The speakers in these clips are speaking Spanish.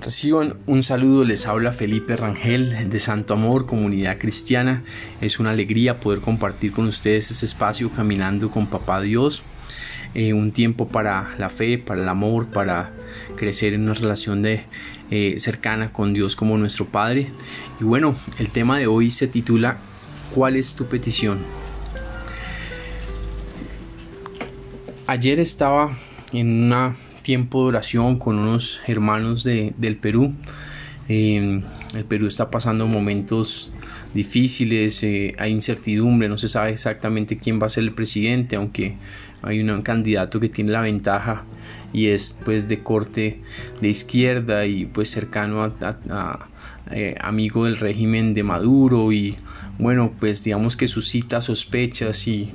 Reciban un saludo, les habla Felipe Rangel de Santo Amor, Comunidad Cristiana. Es una alegría poder compartir con ustedes este espacio caminando con Papá Dios. Eh, un tiempo para la fe, para el amor, para crecer en una relación de, eh, cercana con Dios como nuestro Padre. Y bueno, el tema de hoy se titula ¿Cuál es tu petición? Ayer estaba en un tiempo de oración con unos hermanos de, del Perú. el Perú está pasando momentos difíciles, eh, hay incertidumbre, no se sabe exactamente quién va a ser el presidente, aunque hay un candidato que tiene la ventaja y es pues de corte de izquierda y pues cercano a, eh, amigo del régimen de Maduro y bueno pues digamos que suscita sospechas y,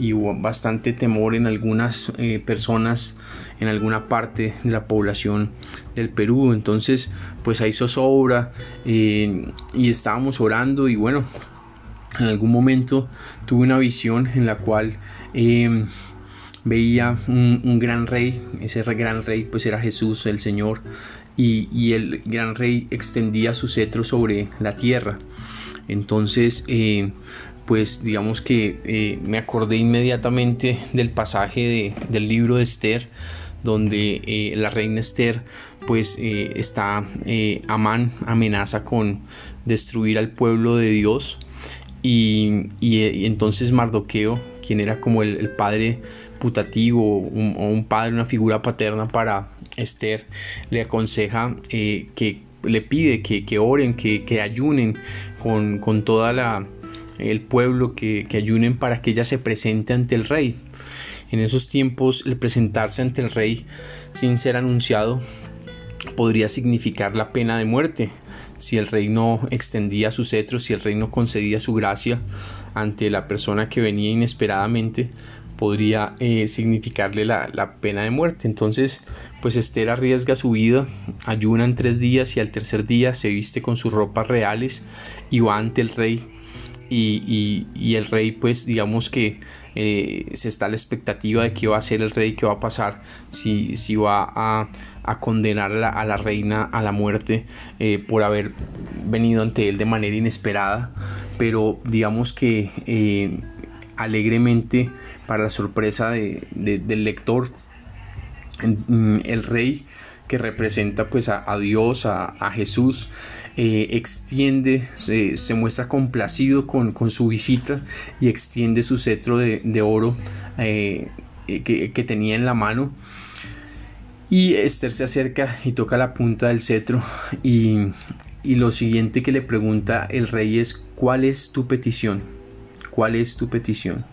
y bastante temor en algunas eh, personas en alguna parte de la población del Perú entonces pues ahí zozobra eh, y estábamos orando y bueno en algún momento tuve una visión en la cual veía un, gran rey, ese gran rey pues era Jesús el Señor y, el gran rey extendía su cetro sobre la tierra. Entonces, eh, pues digamos que eh, me acordé inmediatamente del pasaje del libro de Esther, donde eh, la reina Esther pues está, Amán amenaza con destruir al pueblo de Dios y, entonces Mardoqueo, quien era como el padre putativo o un, padre, una figura paterna para Esther, le aconseja eh, que le pide que, oren, que, ayunen con, con toda la el pueblo que, ayunen para que ella se presente ante el rey. En esos tiempos el presentarse ante el rey sin ser anunciado podría significar la pena de muerte. Si el rey no extendía su cetro, si el rey no concedía su gracia ante la persona que venía inesperadamente, podría eh, significarle la, pena de muerte. Entonces, pues Esther arriesga su vida, ayuna en tres días y al tercer día se viste con sus ropas reales y va ante el rey. Y, el rey, pues digamos que eh, se está la expectativa de qué va a ser el rey, qué va a pasar, si, si va a, condenar a la, reina a la muerte eh, por haber venido ante él de manera inesperada. Pero digamos que alegremente para la sorpresa del lector mm, el rey que representa pues a, Dios, a, Jesús, eh, extiende, se muestra complacido con, su visita y extiende su cetro de, oro eh, que, tenía en la mano. Y Esther se acerca y toca la punta del cetro y, y lo siguiente que le pregunta el rey es ¿cuál es tu petición? ¿Cuál es tu petición?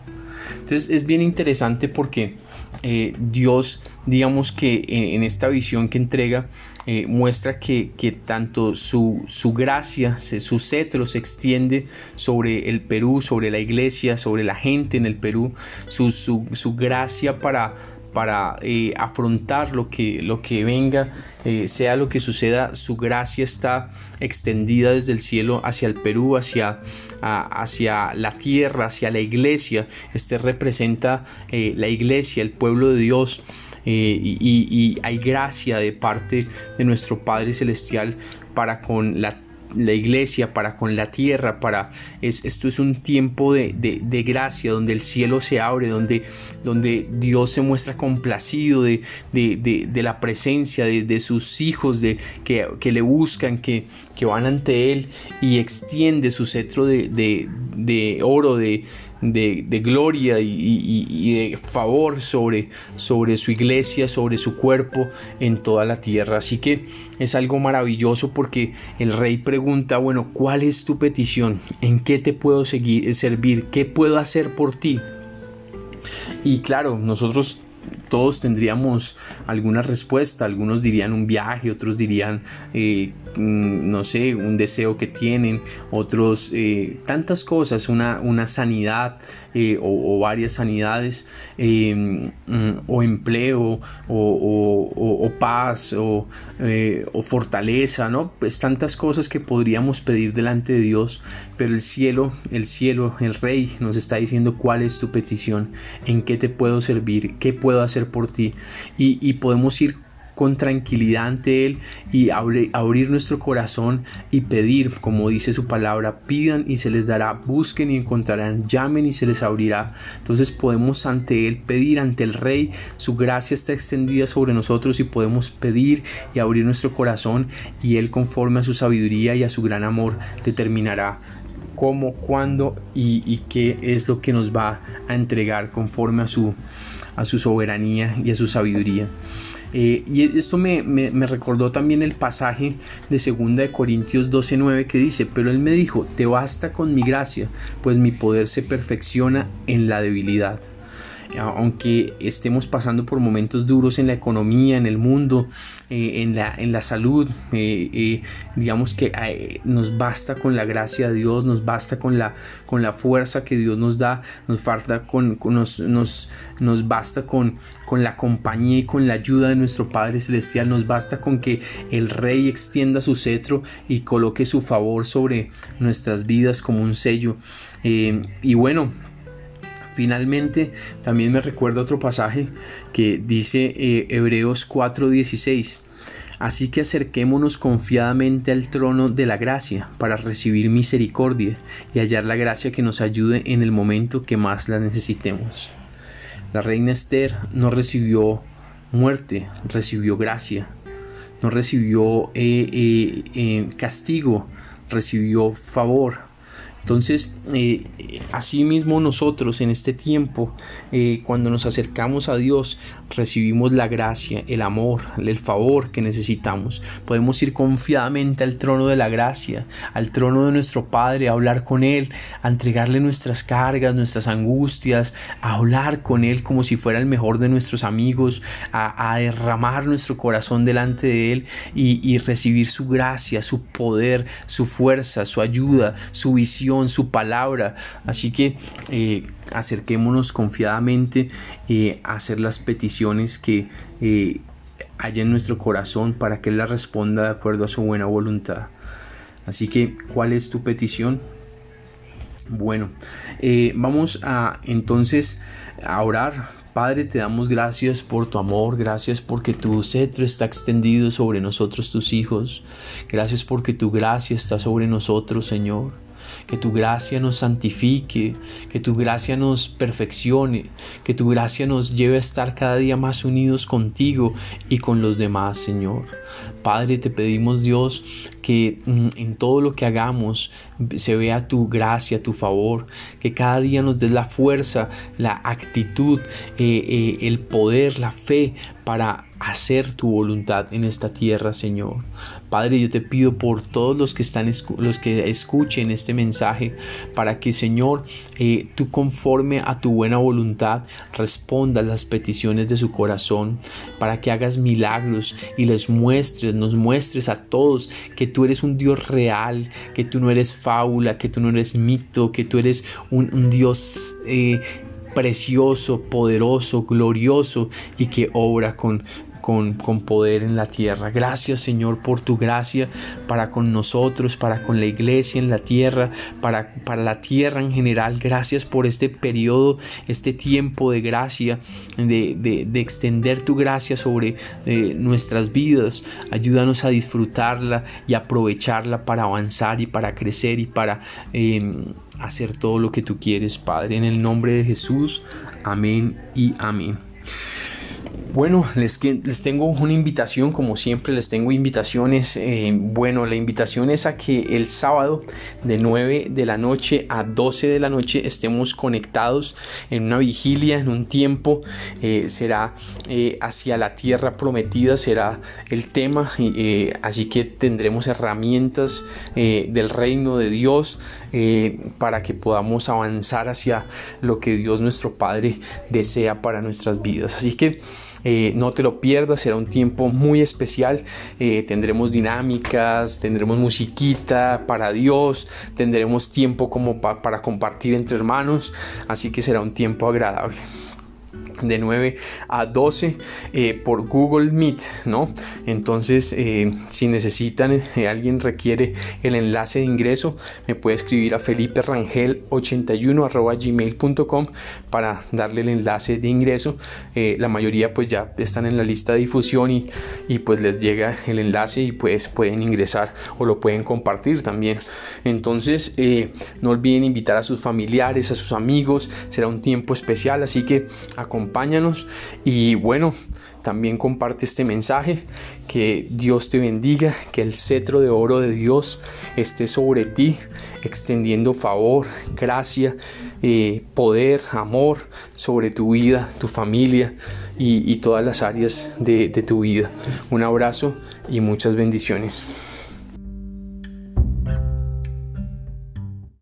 Entonces es bien interesante porque eh, Dios, digamos que en, esta visión que entrega, eh, muestra que, tanto su, su, gracia, su cetro se extiende sobre el Perú, sobre la iglesia, sobre la gente en el Perú, su, su gracia para para eh, afrontar lo que, lo que venga, eh, sea lo que suceda, su gracia está extendida desde el cielo hacia el Perú, hacia, hacia la tierra, hacia la iglesia. Este representa eh, la iglesia, el pueblo de Dios. y, y, hay gracia de parte de nuestro Padre Celestial para con la la iglesia, para con la tierra, para es, esto es un tiempo de, de, gracia, donde el cielo se abre, donde, donde Dios se muestra complacido de, de la presencia de, sus hijos, de, que, que le buscan, que, que van ante Él y extiende su cetro de, oro, de, de, gloria y, de favor sobre, sobre su iglesia, sobre su cuerpo en toda la tierra. Así que es algo maravilloso porque el rey pregunta, bueno, ¿cuál es tu petición? ¿En qué te puedo seguir, servir? ¿Qué puedo hacer por ti? Y claro, nosotros todos tendríamos alguna respuesta, algunos dirían un viaje, otros dirían, eh, no sé, un deseo que tienen, otros eh, tantas cosas, una, una sanidad eh, o, varias sanidades, mm, o empleo, o, paz, o, fortaleza, ¿no? Pues tantas cosas que podríamos pedir delante de Dios, pero el cielo, el cielo, el rey nos está diciendo cuál es tu petición, en qué te puedo servir, qué puedo hacer por ti y, podemos ir con tranquilidad ante Él y abrir nuestro corazón y pedir, como dice su palabra, pidan y se les dará, busquen y encontrarán, llamen y se les abrirá. Entonces podemos ante Él pedir, ante el Rey, su gracia está extendida sobre nosotros y podemos pedir y abrir nuestro corazón y Él conforme a su sabiduría y a su gran amor determinará cómo, cuándo y, qué es lo que nos va a entregar conforme a su, a su soberanía y a su sabiduría. Eh, y esto me, recordó también el pasaje de 2 de Corintios 12:9 que dice, pero él me dijo, te basta con mi gracia, pues mi poder se perfecciona en la debilidad aunque estemos pasando por momentos duros en la economía, en el mundo, eh, en, la, en la salud, eh, eh, digamos que nos basta con la gracia de Dios, nos basta con la, con la fuerza que Dios nos da, nos falta con, nos, nos, nos basta con, con la compañía y con la ayuda de nuestro Padre Celestial, nos basta con que el Rey extienda su cetro y coloque su favor sobre nuestras vidas como un sello. y bueno, Finalmente, también me recuerda otro pasaje que dice eh, Hebreos 4:16. Así que acerquémonos confiadamente al trono de la gracia para recibir misericordia y hallar la gracia que nos ayude en el momento que más la necesitemos. La reina Esther no recibió muerte, recibió gracia, no recibió eh, eh, castigo, recibió favor entonces, eh, asimismo nosotros en este tiempo, eh, cuando nos acercamos a Dios, recibimos la gracia, el amor, el favor que necesitamos. Podemos ir confiadamente al trono de la gracia, al trono de nuestro Padre, a hablar con Él, a entregarle nuestras cargas, nuestras angustias, a hablar con Él como si fuera el mejor de nuestros amigos, a, derramar nuestro corazón delante de Él y, y recibir su gracia, su poder, su fuerza, su ayuda, su visión su palabra. Así que eh, acerquémonos confiadamente eh, a hacer las peticiones que eh, haya en nuestro corazón para que Él las responda de acuerdo a su buena voluntad. Así que, ¿cuál es tu petición? Bueno, vamos a entonces a orar Padre, te damos gracias por tu amor, gracias porque tu cetro está extendido sobre nosotros, tus hijos. Gracias porque tu gracia está sobre nosotros, Señor que tu gracia nos santifique, que tu gracia nos perfeccione, que tu gracia nos lleve a estar cada día más unidos contigo y con los demás, Señor. Padre, te pedimos Dios que mm, en todo lo que hagamos se vea tu gracia, tu favor, que cada día nos des la fuerza, la actitud, eh, eh, el poder, la fe para hacer tu voluntad en esta tierra, Señor. Padre, yo te pido por todos los que están los que escuchen este mensaje para que, Señor, eh, tú conforme a tu buena voluntad respondas las peticiones de su corazón, para que hagas milagros y les muestres, nos muestres a todos que tú eres un Dios real, que tú no eres fábula, que tú no eres mito, que tú eres un, Dios eh, precioso, poderoso, glorioso y que obra con, con, poder en la tierra. Gracias Señor por tu gracia para con nosotros, para con la iglesia en la tierra, para, para la tierra en general. Gracias por este periodo, este tiempo de gracia, de, extender tu gracia sobre eh, nuestras vidas. Ayúdanos a disfrutarla y aprovecharla para avanzar y para crecer y para... Em, hacer todo lo que tú quieres, Padre, en el nombre de Jesús. Amén y amén. Bueno, les, les tengo una invitación, como siempre les tengo invitaciones. Eh, bueno, la invitación es a que el sábado de 9 de la noche a 12 de la noche estemos conectados en una vigilia, en un tiempo. Eh, será eh, hacia la tierra prometida, será el tema. así que tendremos herramientas del reino de Dios para que podamos avanzar hacia lo que Dios nuestro Padre desea para nuestras vidas. Así que eh, no te lo pierdas, será un tiempo muy especial. Eh, tendremos dinámicas, tendremos musiquita para Dios, tendremos tiempo como para compartir entre hermanos, así que será un tiempo agradable. De 9 a 12 eh, por Google Meet, ¿no? Entonces, eh, si necesitan, eh, alguien requiere el enlace de ingreso, me puede escribir a Felipe Rangel 81 gmail.com para darle el enlace de ingreso. la mayoría pues ya están en la lista de difusión y, y pues les llega el enlace y pues pueden ingresar o lo pueden compartir también. Entonces, no olviden invitar a sus familiares, a sus amigos, será un tiempo especial, así que acompáñenme acompáñanos y bueno, también comparte este mensaje, que Dios te bendiga, que el cetro de oro de Dios esté sobre ti, extendiendo favor, gracia, eh, poder, amor sobre tu vida, tu familia y, todas las áreas de tu vida. Un abrazo y muchas bendiciones.